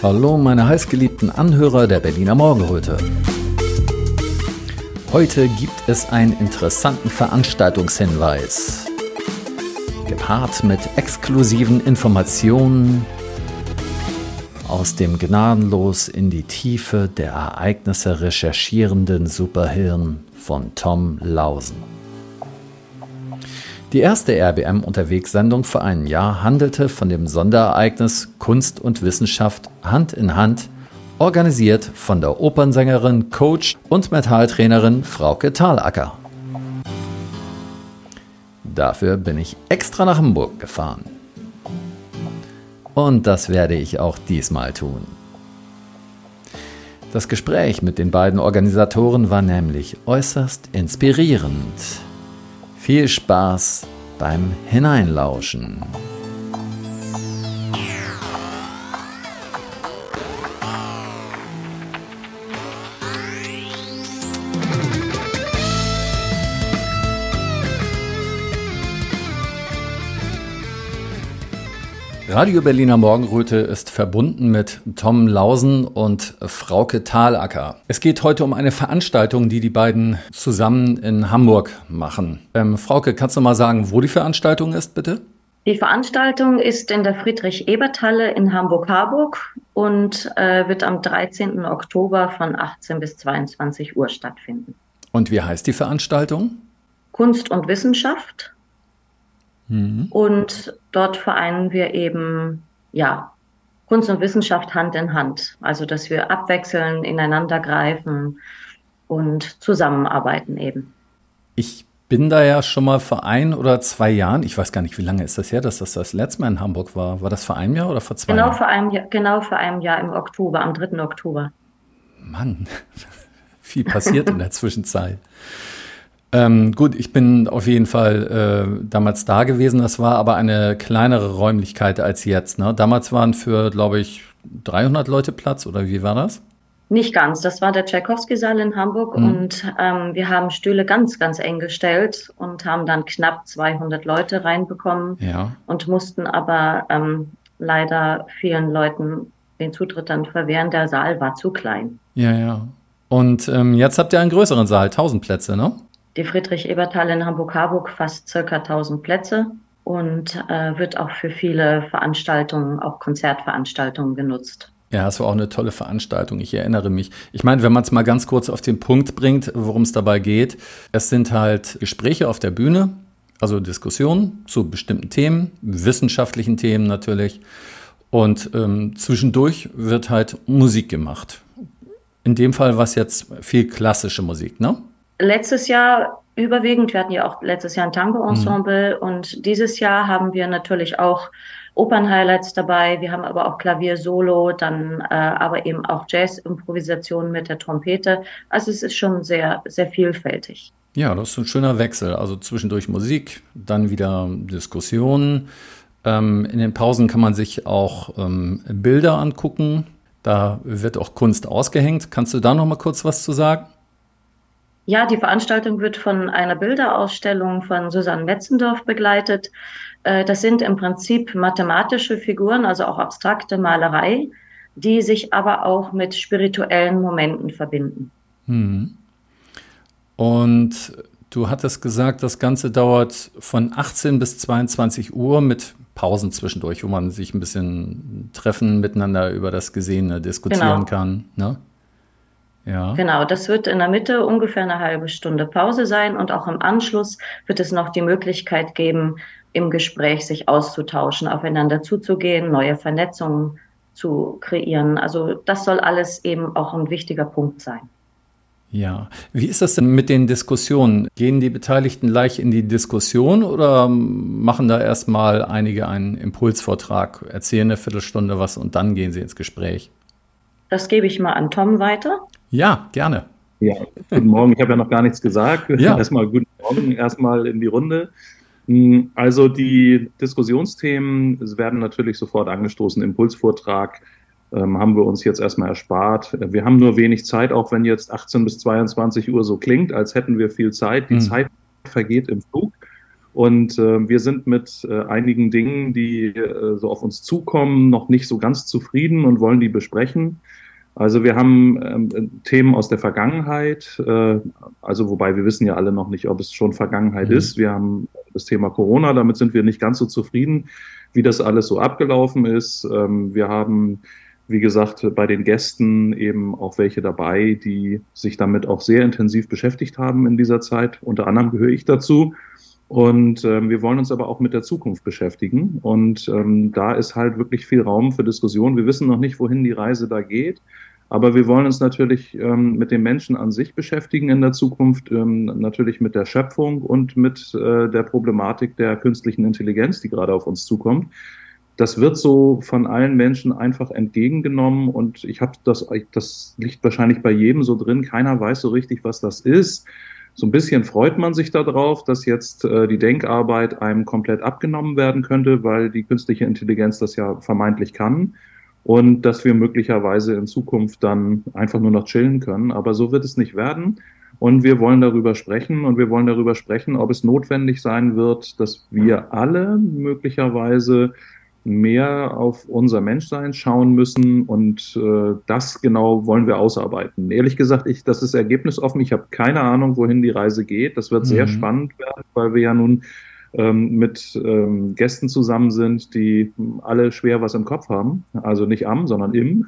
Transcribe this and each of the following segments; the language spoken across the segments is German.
Hallo, meine heißgeliebten Anhörer der Berliner Morgenröte. Heute gibt es einen interessanten Veranstaltungshinweis. Gepaart mit exklusiven Informationen aus dem gnadenlos in die Tiefe der Ereignisse recherchierenden Superhirn von Tom Lausen. Die erste RBM-Unterwegssendung vor einem Jahr handelte von dem Sonderereignis Kunst und Wissenschaft Hand in Hand, organisiert von der Opernsängerin, Coach und Metalltrainerin Frauke Thalacker. Dafür bin ich extra nach Hamburg gefahren. Und das werde ich auch diesmal tun. Das Gespräch mit den beiden Organisatoren war nämlich äußerst inspirierend. Viel Spaß beim Hineinlauschen. Radio Berliner Morgenröte ist verbunden mit Tom Lausen und Frauke Thalacker. Es geht heute um eine Veranstaltung, die die beiden zusammen in Hamburg machen. Ähm, Frauke, kannst du mal sagen, wo die Veranstaltung ist, bitte? Die Veranstaltung ist in der Friedrich-Ebert-Halle in Hamburg-Harburg und äh, wird am 13. Oktober von 18 bis 22 Uhr stattfinden. Und wie heißt die Veranstaltung? Kunst und Wissenschaft Mhm. Und dort vereinen wir eben, ja, Kunst und Wissenschaft Hand in Hand. Also, dass wir abwechseln, ineinander greifen und zusammenarbeiten eben. Ich bin da ja schon mal vor ein oder zwei Jahren, ich weiß gar nicht, wie lange ist das her, dass das das letzte Mal in Hamburg war. War das vor einem Jahr oder vor zwei genau Jahren? Vor einem Jahr, genau vor einem Jahr im Oktober, am 3. Oktober. Mann, viel passiert in der Zwischenzeit. Ähm, gut, ich bin auf jeden Fall äh, damals da gewesen. Das war aber eine kleinere Räumlichkeit als jetzt. Ne? Damals waren für, glaube ich, 300 Leute Platz oder wie war das? Nicht ganz. Das war der Tchaikovsky-Saal in Hamburg mhm. und ähm, wir haben Stühle ganz, ganz eng gestellt und haben dann knapp 200 Leute reinbekommen ja. und mussten aber ähm, leider vielen Leuten den Zutritt dann verwehren. Der Saal war zu klein. Ja, ja. Und ähm, jetzt habt ihr einen größeren Saal, 1000 Plätze, ne? Die Friedrich-Ebert-Halle in Hamburg-Harburg fasst circa 1000 Plätze und äh, wird auch für viele Veranstaltungen, auch Konzertveranstaltungen genutzt. Ja, es war auch eine tolle Veranstaltung. Ich erinnere mich. Ich meine, wenn man es mal ganz kurz auf den Punkt bringt, worum es dabei geht, es sind halt Gespräche auf der Bühne, also Diskussionen zu bestimmten Themen, wissenschaftlichen Themen natürlich. Und ähm, zwischendurch wird halt Musik gemacht. In dem Fall war es jetzt viel klassische Musik, ne? Letztes Jahr überwiegend, wir hatten ja auch letztes Jahr ein Tango-Ensemble mhm. und dieses Jahr haben wir natürlich auch Opern-Highlights dabei, wir haben aber auch Klavier-Solo, dann äh, aber eben auch Jazz-Improvisationen mit der Trompete. Also es ist schon sehr, sehr vielfältig. Ja, das ist ein schöner Wechsel. Also zwischendurch Musik, dann wieder Diskussionen. Ähm, in den Pausen kann man sich auch ähm, Bilder angucken. Da wird auch Kunst ausgehängt. Kannst du da noch mal kurz was zu sagen? Ja, die Veranstaltung wird von einer Bilderausstellung von Susanne Metzendorf begleitet. Äh, das sind im Prinzip mathematische Figuren, also auch abstrakte Malerei, die sich aber auch mit spirituellen Momenten verbinden. Hm. Und du hattest gesagt, das Ganze dauert von 18 bis 22 Uhr mit Pausen zwischendurch, wo man sich ein bisschen treffen, miteinander über das Gesehene diskutieren genau. kann. Ne? Ja. Genau, das wird in der Mitte ungefähr eine halbe Stunde Pause sein und auch im Anschluss wird es noch die Möglichkeit geben, im Gespräch sich auszutauschen, aufeinander zuzugehen, neue Vernetzungen zu kreieren. Also das soll alles eben auch ein wichtiger Punkt sein. Ja, wie ist das denn mit den Diskussionen? Gehen die Beteiligten gleich in die Diskussion oder machen da erstmal einige einen Impulsvortrag, erzählen eine Viertelstunde was und dann gehen sie ins Gespräch? Das gebe ich mal an Tom weiter. Ja, gerne. Ja, guten Morgen. Ich habe ja noch gar nichts gesagt. Ja. Erstmal guten Morgen, erstmal in die Runde. Hm, also die Diskussionsthemen werden natürlich sofort angestoßen. Impulsvortrag ähm, haben wir uns jetzt erstmal erspart. Wir haben nur wenig Zeit, auch wenn jetzt 18 bis 22 Uhr so klingt, als hätten wir viel Zeit. Die mhm. Zeit vergeht im Flug. Und äh, wir sind mit äh, einigen Dingen, die äh, so auf uns zukommen, noch nicht so ganz zufrieden und wollen die besprechen. Also wir haben ähm, Themen aus der Vergangenheit, äh, also wobei wir wissen ja alle noch nicht, ob es schon Vergangenheit mhm. ist. Wir haben das Thema Corona, damit sind wir nicht ganz so zufrieden, wie das alles so abgelaufen ist. Ähm, wir haben, wie gesagt, bei den Gästen eben auch welche dabei, die sich damit auch sehr intensiv beschäftigt haben in dieser Zeit. Unter anderem gehöre ich dazu. Und ähm, wir wollen uns aber auch mit der Zukunft beschäftigen. Und ähm, da ist halt wirklich viel Raum für Diskussion. Wir wissen noch nicht, wohin die Reise da geht. Aber wir wollen uns natürlich ähm, mit den Menschen an sich beschäftigen in der Zukunft, ähm, natürlich mit der Schöpfung und mit äh, der Problematik der künstlichen Intelligenz, die gerade auf uns zukommt. Das wird so von allen Menschen einfach entgegengenommen und ich habe das, das liegt wahrscheinlich bei jedem so drin. Keiner weiß so richtig, was das ist. So ein bisschen freut man sich darauf, dass jetzt äh, die Denkarbeit einem komplett abgenommen werden könnte, weil die künstliche Intelligenz das ja vermeintlich kann und dass wir möglicherweise in Zukunft dann einfach nur noch chillen können. Aber so wird es nicht werden. Und wir wollen darüber sprechen und wir wollen darüber sprechen, ob es notwendig sein wird, dass wir alle möglicherweise mehr auf unser Menschsein schauen müssen und äh, das genau wollen wir ausarbeiten. Ehrlich gesagt, ich, das ist ergebnisoffen. Ich habe keine Ahnung, wohin die Reise geht. Das wird mhm. sehr spannend werden, weil wir ja nun ähm, mit ähm, Gästen zusammen sind, die alle schwer was im Kopf haben. Also nicht am, sondern im.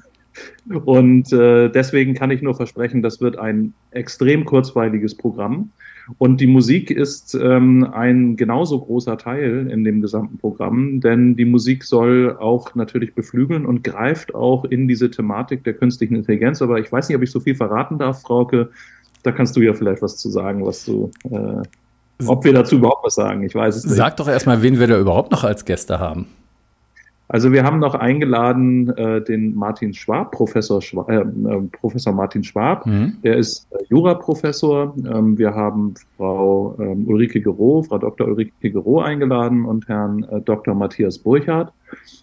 Und äh, deswegen kann ich nur versprechen, das wird ein extrem kurzweiliges Programm. Und die Musik ist ähm, ein genauso großer Teil in dem gesamten Programm, denn die Musik soll auch natürlich beflügeln und greift auch in diese Thematik der künstlichen Intelligenz. Aber ich weiß nicht, ob ich so viel verraten darf, Frauke. Da kannst du ja vielleicht was zu sagen, was du äh, ob wir dazu überhaupt was sagen, ich weiß es nicht. Sag doch erstmal, wen wir da überhaupt noch als Gäste haben. Also wir haben noch eingeladen äh, den Martin Schwab, Professor, Schwab, äh, äh, Professor Martin Schwab, mhm. der ist äh, Juraprofessor. Ähm, wir haben Frau ähm, Ulrike Gero, Frau Dr. Ulrike Gero eingeladen und Herrn äh, Dr. Matthias Burchardt.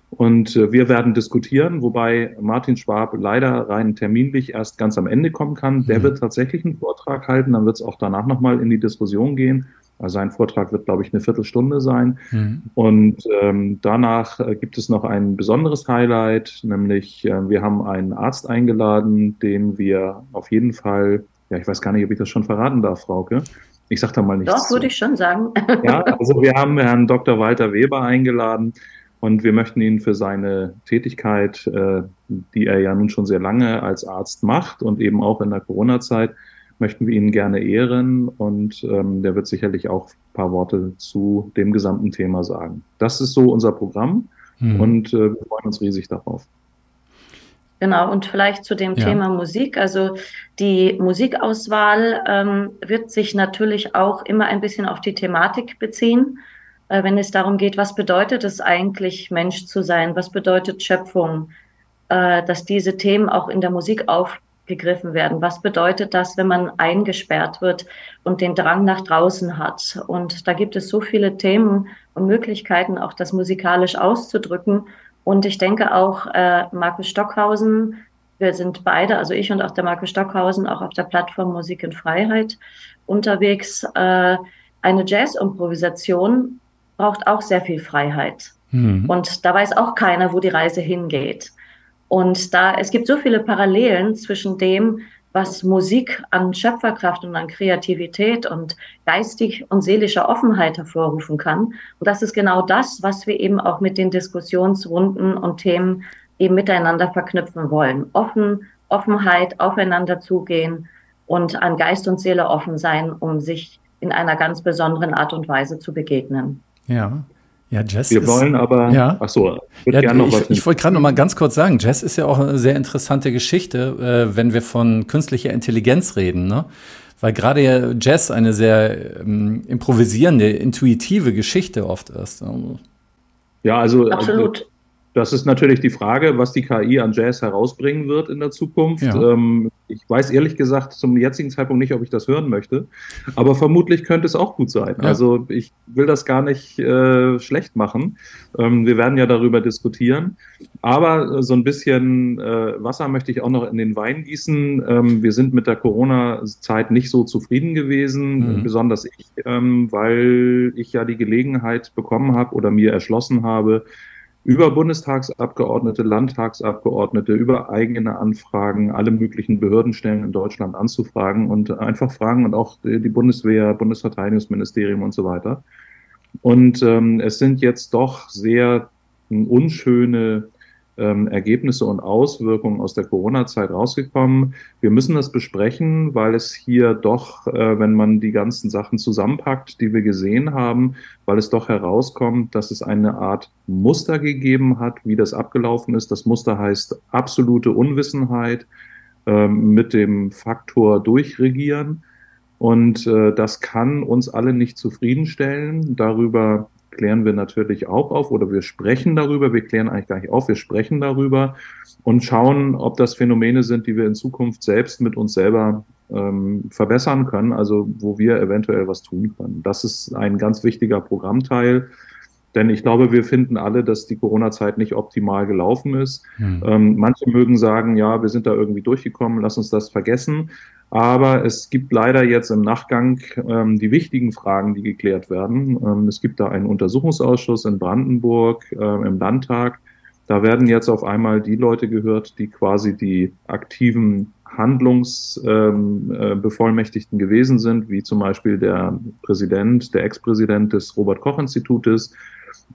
Und äh, wir werden diskutieren, wobei Martin Schwab leider rein terminlich erst ganz am Ende kommen kann. Der mhm. wird tatsächlich einen Vortrag halten, dann wird es auch danach nochmal in die Diskussion gehen. Also sein Vortrag wird, glaube ich, eine Viertelstunde sein. Mhm. Und ähm, danach äh, gibt es noch ein besonderes Highlight, nämlich äh, wir haben einen Arzt eingeladen, den wir auf jeden Fall, ja, ich weiß gar nicht, ob ich das schon verraten darf, Frauke. Ich sage da mal nichts. Doch, würde ich schon sagen. ja, also wir haben Herrn Dr. Walter Weber eingeladen und wir möchten ihn für seine Tätigkeit, äh, die er ja nun schon sehr lange als Arzt macht und eben auch in der Corona-Zeit, möchten wir ihn gerne ehren und ähm, der wird sicherlich auch ein paar Worte zu dem gesamten Thema sagen. Das ist so unser Programm hm. und äh, wir freuen uns riesig darauf. Genau, und vielleicht zu dem ja. Thema Musik. Also die Musikauswahl ähm, wird sich natürlich auch immer ein bisschen auf die Thematik beziehen, äh, wenn es darum geht, was bedeutet es eigentlich, Mensch zu sein, was bedeutet Schöpfung, äh, dass diese Themen auch in der Musik auf, gegriffen werden. Was bedeutet das, wenn man eingesperrt wird und den Drang nach draußen hat? Und da gibt es so viele Themen und Möglichkeiten, auch das musikalisch auszudrücken. Und ich denke auch, äh, Markus Stockhausen, wir sind beide, also ich und auch der Markus Stockhausen, auch auf der Plattform Musik in Freiheit unterwegs. Äh, eine Jazz-Improvisation braucht auch sehr viel Freiheit. Mhm. Und da weiß auch keiner, wo die Reise hingeht. Und da, es gibt so viele Parallelen zwischen dem, was Musik an Schöpferkraft und an Kreativität und geistig und seelischer Offenheit hervorrufen kann. Und das ist genau das, was wir eben auch mit den Diskussionsrunden und Themen eben miteinander verknüpfen wollen. Offen, Offenheit, aufeinander zugehen und an Geist und Seele offen sein, um sich in einer ganz besonderen Art und Weise zu begegnen. Ja, ja, Jazz Wir ist, wollen aber, ja, ach so, ich, ja, noch ich, ich wollte gerade noch mal ganz kurz sagen, Jazz ist ja auch eine sehr interessante Geschichte, äh, wenn wir von künstlicher Intelligenz reden, ne? Weil gerade ja Jazz eine sehr ähm, improvisierende, intuitive Geschichte oft ist. Ja, also, also Absolut. Das ist natürlich die Frage, was die KI an Jazz herausbringen wird in der Zukunft. Ja. Ähm, ich weiß ehrlich gesagt zum jetzigen Zeitpunkt nicht, ob ich das hören möchte, aber vermutlich könnte es auch gut sein. Ja. Also ich will das gar nicht äh, schlecht machen. Ähm, wir werden ja darüber diskutieren. Aber so ein bisschen äh, Wasser möchte ich auch noch in den Wein gießen. Ähm, wir sind mit der Corona-Zeit nicht so zufrieden gewesen, mhm. besonders ich, ähm, weil ich ja die Gelegenheit bekommen habe oder mir erschlossen habe, über Bundestagsabgeordnete, Landtagsabgeordnete, über eigene Anfragen, alle möglichen Behördenstellen in Deutschland anzufragen und einfach fragen und auch die Bundeswehr, Bundesverteidigungsministerium und so weiter. Und ähm, es sind jetzt doch sehr unschöne ähm, Ergebnisse und Auswirkungen aus der Corona-Zeit rausgekommen. Wir müssen das besprechen, weil es hier doch, äh, wenn man die ganzen Sachen zusammenpackt, die wir gesehen haben, weil es doch herauskommt, dass es eine Art Muster gegeben hat, wie das abgelaufen ist. Das Muster heißt absolute Unwissenheit äh, mit dem Faktor durchregieren. Und äh, das kann uns alle nicht zufriedenstellen. Darüber klären wir natürlich auch auf oder wir sprechen darüber. Wir klären eigentlich gar nicht auf, wir sprechen darüber und schauen, ob das Phänomene sind, die wir in Zukunft selbst mit uns selber ähm, verbessern können, also wo wir eventuell was tun können. Das ist ein ganz wichtiger Programmteil. Denn ich glaube, wir finden alle, dass die Corona-Zeit nicht optimal gelaufen ist. Hm. Ähm, manche mögen sagen, ja, wir sind da irgendwie durchgekommen, lass uns das vergessen. Aber es gibt leider jetzt im Nachgang ähm, die wichtigen Fragen, die geklärt werden. Ähm, es gibt da einen Untersuchungsausschuss in Brandenburg äh, im Landtag. Da werden jetzt auf einmal die Leute gehört, die quasi die aktiven Handlungsbevollmächtigten ähm, äh, gewesen sind, wie zum Beispiel der Präsident, der Ex-Präsident des Robert-Koch-Institutes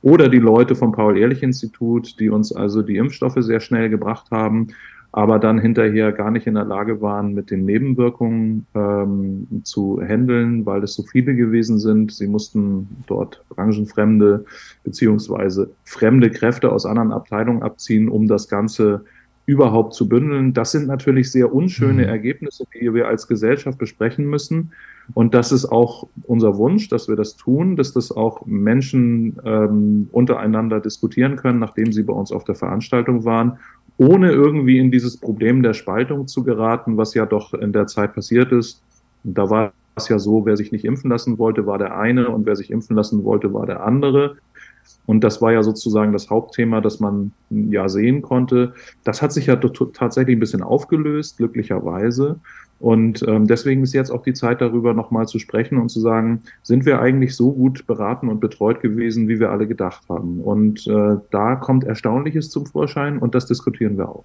oder die Leute vom Paul-Ehrlich-Institut, die uns also die Impfstoffe sehr schnell gebracht haben aber dann hinterher gar nicht in der Lage waren, mit den Nebenwirkungen ähm, zu handeln, weil es so viele gewesen sind. Sie mussten dort branchenfremde beziehungsweise fremde Kräfte aus anderen Abteilungen abziehen, um das Ganze überhaupt zu bündeln. Das sind natürlich sehr unschöne mhm. Ergebnisse, die wir als Gesellschaft besprechen müssen. Und das ist auch unser Wunsch, dass wir das tun, dass das auch Menschen ähm, untereinander diskutieren können, nachdem sie bei uns auf der Veranstaltung waren ohne irgendwie in dieses Problem der Spaltung zu geraten, was ja doch in der Zeit passiert ist. Da war es ja so, wer sich nicht impfen lassen wollte, war der eine und wer sich impfen lassen wollte, war der andere. Und das war ja sozusagen das Hauptthema, das man ja sehen konnte. Das hat sich ja tatsächlich ein bisschen aufgelöst, glücklicherweise. Und ähm, deswegen ist jetzt auch die Zeit darüber nochmal zu sprechen und zu sagen, sind wir eigentlich so gut beraten und betreut gewesen, wie wir alle gedacht haben? Und äh, da kommt Erstaunliches zum Vorschein und das diskutieren wir auch.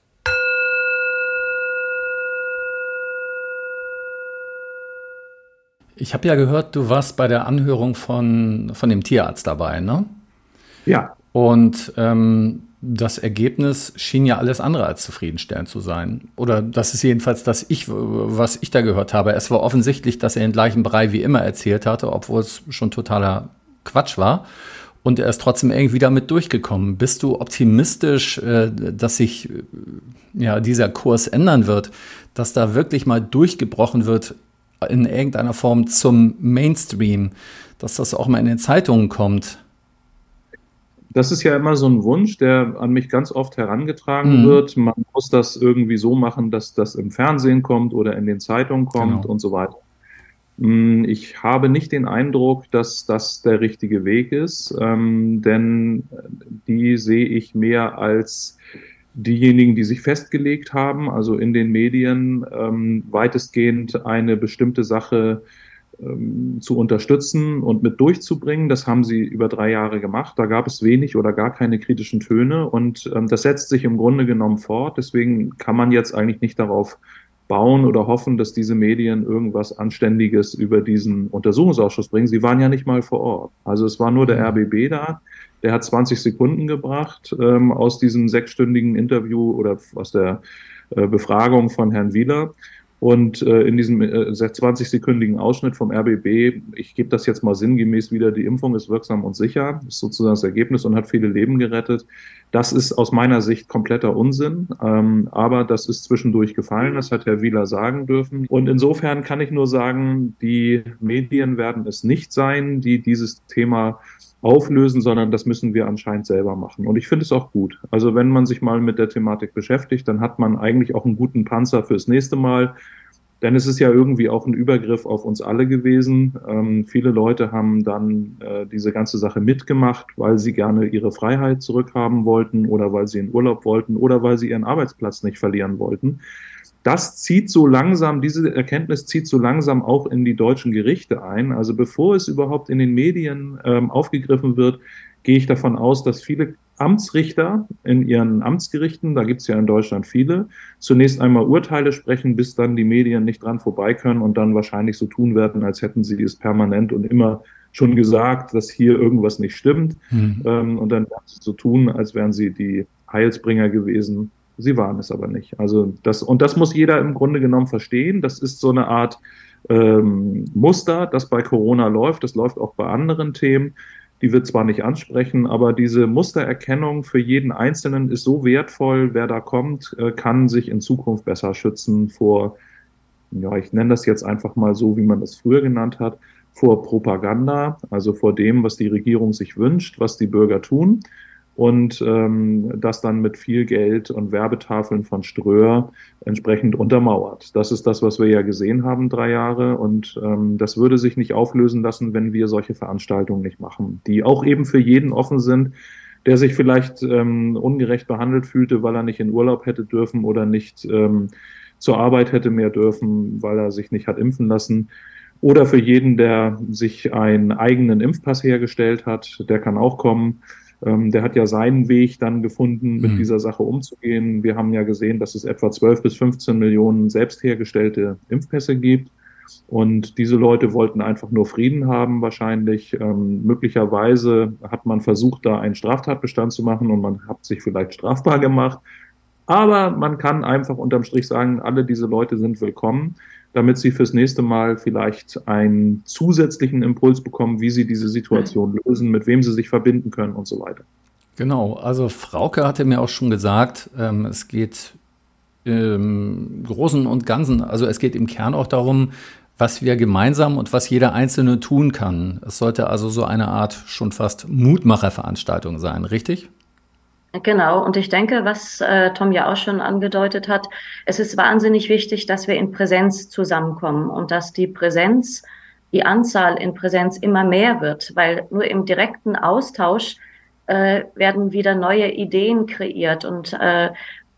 Ich habe ja gehört, du warst bei der Anhörung von, von dem Tierarzt dabei, ne? Ja. Und ähm, das Ergebnis schien ja alles andere als zufriedenstellend zu sein. Oder das ist jedenfalls das ich, was ich da gehört habe. Es war offensichtlich, dass er den gleichen Brei wie immer erzählt hatte, obwohl es schon totaler Quatsch war. Und er ist trotzdem irgendwie damit durchgekommen. Bist du optimistisch, äh, dass sich äh, ja, dieser Kurs ändern wird, dass da wirklich mal durchgebrochen wird in irgendeiner Form zum Mainstream, dass das auch mal in den Zeitungen kommt? das ist ja immer so ein Wunsch, der an mich ganz oft herangetragen mhm. wird. Man muss das irgendwie so machen, dass das im Fernsehen kommt oder in den Zeitungen kommt genau. und so weiter. Mm, ich habe nicht den Eindruck, dass das der richtige Weg ist, ähm, denn die sehe ich mehr als diejenigen, die sich festgelegt haben, also in den Medien ähm, weitestgehend eine bestimmte Sache ähm, zu unterstützen und mit durchzubringen. Das haben sie über drei Jahre gemacht. Da gab es wenig oder gar keine kritischen Töne und ähm, das setzt sich im Grunde genommen fort. Deswegen kann man jetzt eigentlich nicht darauf bauen oder hoffen, dass diese Medien irgendwas Anständiges über diesen Untersuchungsausschuss bringen. Sie waren ja nicht mal vor Ort. Also es war nur der mhm. RBB da. Der hat 20 Sekunden gebracht ähm, aus diesem sechsstündigen Interview oder aus der äh, Befragung von Herrn Wieler. Und äh, in diesem äh, 20-sekündigen Ausschnitt vom RBB, ich gebe das jetzt mal sinngemäß wieder, die Impfung ist wirksam und sicher, ist sozusagen das Ergebnis und hat viele Leben gerettet. Das ist aus meiner Sicht kompletter Unsinn, ähm, aber das ist zwischendurch gefallen, das hat Herr Wieler sagen dürfen. Und insofern kann ich nur sagen, die Medien werden es nicht sein, die dieses Thema auflösen, sondern das müssen wir anscheinend selber machen. Und ich finde es auch gut. Also wenn man sich mal mit der Thematik beschäftigt, dann hat man eigentlich auch einen guten Panzer fürs nächste Mal. Denn es ist ja irgendwie auch ein Übergriff auf uns alle gewesen. Ähm, viele Leute haben dann äh, diese ganze Sache mitgemacht, weil sie gerne ihre Freiheit zurückhaben wollten oder weil sie in Urlaub wollten oder weil sie ihren Arbeitsplatz nicht verlieren wollten das zieht so langsam, diese Erkenntnis zieht so langsam auch in die deutschen Gerichte ein. Also bevor es überhaupt in den Medien ähm, aufgegriffen wird, gehe ich davon aus, dass viele Amtsrichter in ihren Amtsgerichten, da gibt es ja in Deutschland viele, zunächst einmal Urteile sprechen, bis dann die Medien nicht dran vorbei können und dann wahrscheinlich so tun werden, als hätten sie es permanent und immer schon gesagt, dass hier irgendwas nicht stimmt. Mhm. Ähm, und dann werden sie so tun, als wären sie die Heilsbringer gewesen Sie waren es aber nicht. Also das, und das muss jeder im Grunde genommen verstehen. Das ist so eine Art ähm, Muster, das bei Corona läuft. Das läuft auch bei anderen Themen. Die wird zwar nicht ansprechen, aber diese Mustererkennung für jeden Einzelnen ist so wertvoll. Wer da kommt, äh, kann sich in Zukunft besser schützen vor, ja, ich nenne das jetzt einfach mal so, wie man das früher genannt hat, vor Propaganda, also vor dem, was die Regierung sich wünscht, was die Bürger tun und ähm, das dann mit viel Geld und Werbetafeln von Ströer entsprechend untermauert. Das ist das, was wir ja gesehen haben, drei Jahre. Und ähm, das würde sich nicht auflösen lassen, wenn wir solche Veranstaltungen nicht machen, die auch eben für jeden offen sind, der sich vielleicht ähm, ungerecht behandelt fühlte, weil er nicht in Urlaub hätte dürfen oder nicht ähm, zur Arbeit hätte mehr dürfen, weil er sich nicht hat impfen lassen. Oder für jeden, der sich einen eigenen Impfpass hergestellt hat, der kann auch kommen. Ähm, der hat ja seinen Weg dann gefunden, mit mhm. dieser Sache umzugehen. Wir haben ja gesehen, dass es etwa 12 bis 15 Millionen selbst hergestellte Impfpässe gibt. Und diese Leute wollten einfach nur Frieden haben, wahrscheinlich. Ähm, möglicherweise hat man versucht, da einen Straftatbestand zu machen und man hat sich vielleicht strafbar gemacht. Aber man kann einfach unterm Strich sagen, alle diese Leute sind willkommen damit sie fürs nächste Mal vielleicht einen zusätzlichen Impuls bekommen, wie sie diese Situation lösen, mit wem sie sich verbinden können und so weiter. Genau, also Frauke hatte mir auch schon gesagt, ähm, es geht im Großen und Ganzen, also es geht im Kern auch darum, was wir gemeinsam und was jeder Einzelne tun kann. Es sollte also so eine Art schon fast Mutmacherveranstaltung sein, richtig? Genau, und ich denke, was äh, Tom ja auch schon angedeutet hat, es ist wahnsinnig wichtig, dass wir in Präsenz zusammenkommen und dass die Präsenz, die Anzahl in Präsenz immer mehr wird, weil nur im direkten Austausch äh, werden wieder neue Ideen kreiert. Und äh,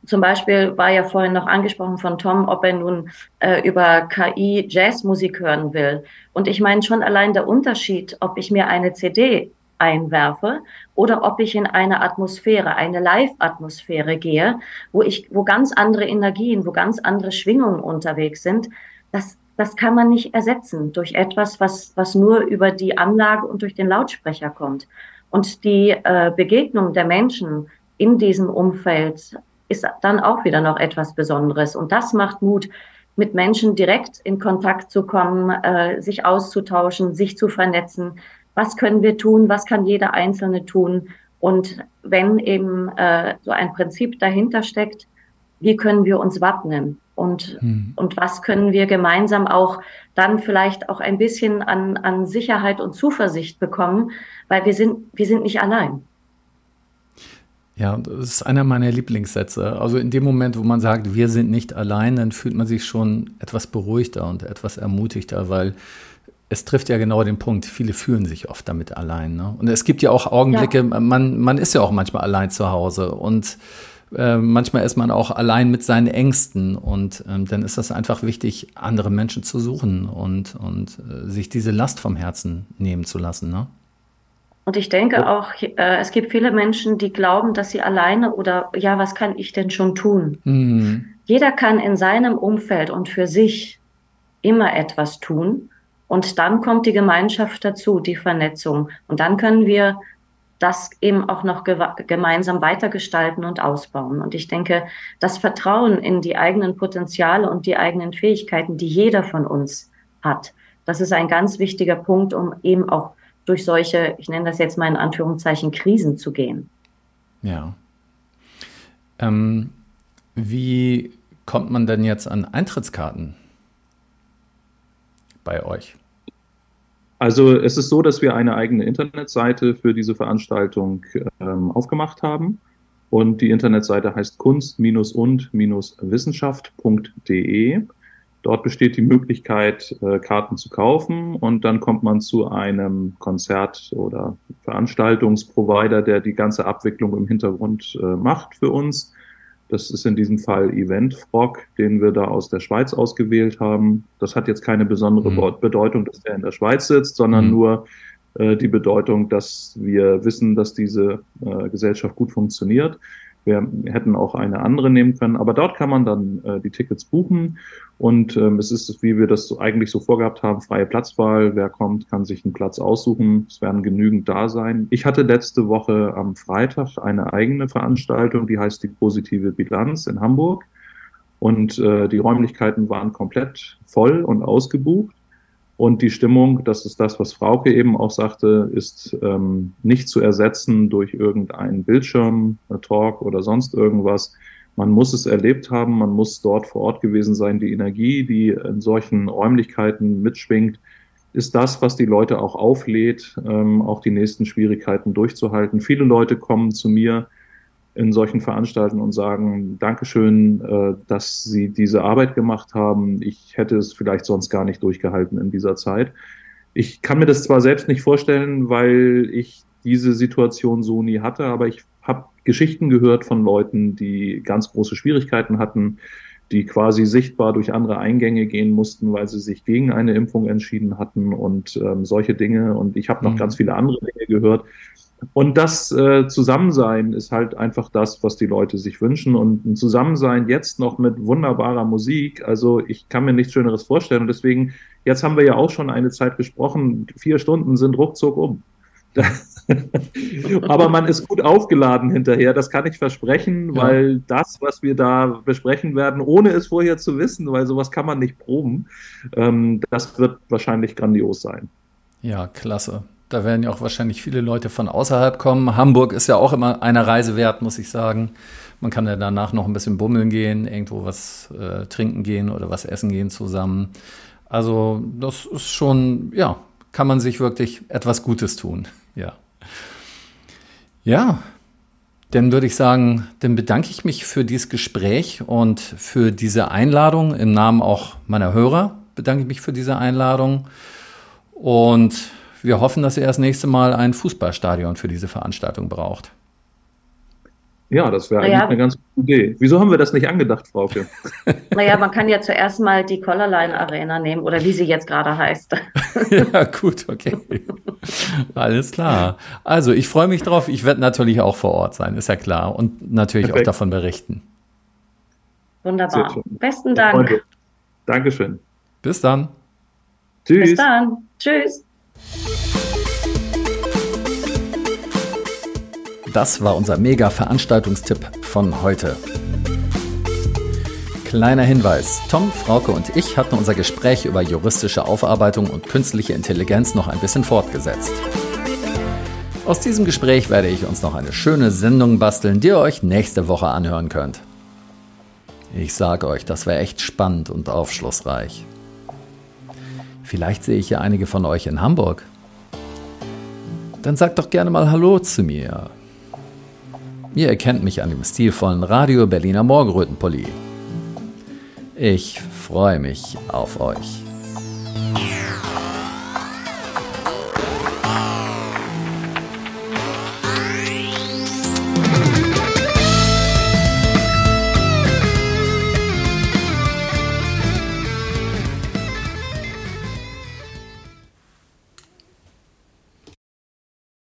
zum Beispiel war ja vorhin noch angesprochen von Tom, ob er nun äh, über KI Jazzmusik hören will. Und ich meine schon allein der Unterschied, ob ich mir eine CD einwerfe oder ob ich in eine Atmosphäre, eine Live-Atmosphäre gehe, wo ich, wo ganz andere Energien, wo ganz andere Schwingungen unterwegs sind, das, das kann man nicht ersetzen durch etwas, was, was nur über die Anlage und durch den Lautsprecher kommt. Und die äh, Begegnung der Menschen in diesem Umfeld ist dann auch wieder noch etwas Besonderes. Und das macht Mut, mit Menschen direkt in Kontakt zu kommen, äh, sich auszutauschen, sich zu vernetzen, was können wir tun, was kann jeder Einzelne tun. Und wenn eben äh, so ein Prinzip dahinter steckt, wie können wir uns wappnen und, hm. und was können wir gemeinsam auch dann vielleicht auch ein bisschen an, an Sicherheit und Zuversicht bekommen, weil wir sind, wir sind nicht allein. Ja, das ist einer meiner Lieblingssätze. Also in dem Moment, wo man sagt, wir sind nicht allein, dann fühlt man sich schon etwas beruhigter und etwas ermutigter, weil es trifft ja genau den Punkt. Viele fühlen sich oft damit allein. Ne? Und es gibt ja auch Augenblicke, ja. man, man ist ja auch manchmal allein zu Hause und äh, manchmal ist man auch allein mit seinen Ängsten und ähm, dann ist das einfach wichtig, andere Menschen zu suchen und, und äh, sich diese Last vom Herzen nehmen zu lassen. Ne? Und ich denke auch, äh, es gibt viele Menschen, die glauben, dass sie alleine oder ja, was kann ich denn schon tun? Mhm. Jeder kann in seinem Umfeld und für sich immer etwas tun. Und dann kommt die Gemeinschaft dazu, die Vernetzung. Und dann können wir das eben auch noch gemeinsam weitergestalten und ausbauen. Und ich denke, das Vertrauen in die eigenen Potenziale und die eigenen Fähigkeiten, die jeder von uns hat, das ist ein ganz wichtiger Punkt, um eben auch durch solche, ich nenne das jetzt mal in Anführungszeichen, Krisen zu gehen. Ja. Ähm, wie kommt man denn jetzt an Eintrittskarten bei euch? Also es ist so, dass wir eine eigene Internetseite für diese Veranstaltung ähm, aufgemacht haben. Und die Internetseite heißt kunst-und-wissenschaft.de. Dort besteht die Möglichkeit, äh, Karten zu kaufen und dann kommt man zu einem Konzert- oder Veranstaltungsprovider, der die ganze Abwicklung im Hintergrund äh, macht für uns. Das ist in diesem Fall Eventfrog, den wir da aus der Schweiz ausgewählt haben. Das hat jetzt keine besondere mhm. Bedeutung, dass der in der Schweiz sitzt, sondern mhm. nur äh, die Bedeutung, dass wir wissen, dass diese äh, Gesellschaft gut funktioniert. Wir hätten auch eine andere nehmen können, aber dort kann man dann äh, die Tickets buchen und ähm, es ist, wie wir das so eigentlich so vorgehabt haben, freie Platzwahl. Wer kommt, kann sich einen Platz aussuchen. Es werden genügend da sein. Ich hatte letzte Woche am Freitag eine eigene Veranstaltung, die heißt die positive Bilanz in Hamburg und äh, die Räumlichkeiten waren komplett voll und ausgebucht. Und die Stimmung, das ist das, was Frauke eben auch sagte, ist ähm, nicht zu ersetzen durch irgendeinen Bildschirm, äh, Talk oder sonst irgendwas. Man muss es erlebt haben, man muss dort vor Ort gewesen sein. Die Energie, die in solchen Räumlichkeiten mitschwingt, ist das, was die Leute auch auflädt, ähm, auch die nächsten Schwierigkeiten durchzuhalten. Viele Leute kommen zu mir in solchen Veranstaltungen und sagen, Dankeschön, äh, dass Sie diese Arbeit gemacht haben. Ich hätte es vielleicht sonst gar nicht durchgehalten in dieser Zeit. Ich kann mir das zwar selbst nicht vorstellen, weil ich diese Situation so nie hatte, aber ich habe Geschichten gehört von Leuten, die ganz große Schwierigkeiten hatten, die quasi sichtbar durch andere Eingänge gehen mussten, weil sie sich gegen eine Impfung entschieden hatten und ähm, solche Dinge. Und ich habe noch mhm. ganz viele andere Dinge gehört. Und das äh, Zusammensein ist halt einfach das, was die Leute sich wünschen. Und ein Zusammensein jetzt noch mit wunderbarer Musik, also ich kann mir nichts Schöneres vorstellen. Und deswegen, jetzt haben wir ja auch schon eine Zeit gesprochen, vier Stunden sind ruckzuck um. Aber man ist gut aufgeladen hinterher, das kann ich versprechen, ja. weil das, was wir da besprechen werden, ohne es vorher zu wissen, weil sowas kann man nicht proben, ähm, das wird wahrscheinlich grandios sein. Ja, klasse. Da werden ja auch wahrscheinlich viele Leute von außerhalb kommen. Hamburg ist ja auch immer eine Reise wert, muss ich sagen. Man kann ja danach noch ein bisschen bummeln gehen, irgendwo was äh, trinken gehen oder was essen gehen zusammen. Also das ist schon, ja, kann man sich wirklich etwas Gutes tun. Ja. Ja, dann würde ich sagen, dann bedanke ich mich für dieses Gespräch und für diese Einladung. Im Namen auch meiner Hörer bedanke ich mich für diese Einladung. Und wir hoffen, dass er das nächste Mal ein Fußballstadion für diese Veranstaltung braucht. Ja, das wäre naja. eigentlich eine ganz gute Idee. Wieso haben wir das nicht angedacht, Frauke? Naja, man kann ja zuerst mal die Collarline Arena nehmen oder wie sie jetzt gerade heißt. ja, gut, okay. Alles klar. Also, ich freue mich drauf. Ich werde natürlich auch vor Ort sein, ist ja klar. Und natürlich Perfekt. auch davon berichten. Wunderbar. Besten Dank. Dankeschön. Bis dann. Tschüss. Bis dann. Tschüss. Das war unser Mega-Veranstaltungstipp von heute. Kleiner Hinweis: Tom, Frauke und ich hatten unser Gespräch über juristische Aufarbeitung und künstliche Intelligenz noch ein bisschen fortgesetzt. Aus diesem Gespräch werde ich uns noch eine schöne Sendung basteln, die ihr euch nächste Woche anhören könnt. Ich sage euch, das wäre echt spannend und aufschlussreich. Vielleicht sehe ich ja einige von euch in Hamburg. Dann sagt doch gerne mal Hallo zu mir. Ihr erkennt mich an dem stilvollen Radio Berliner Morgenrötenpulli. Ich freue mich auf euch.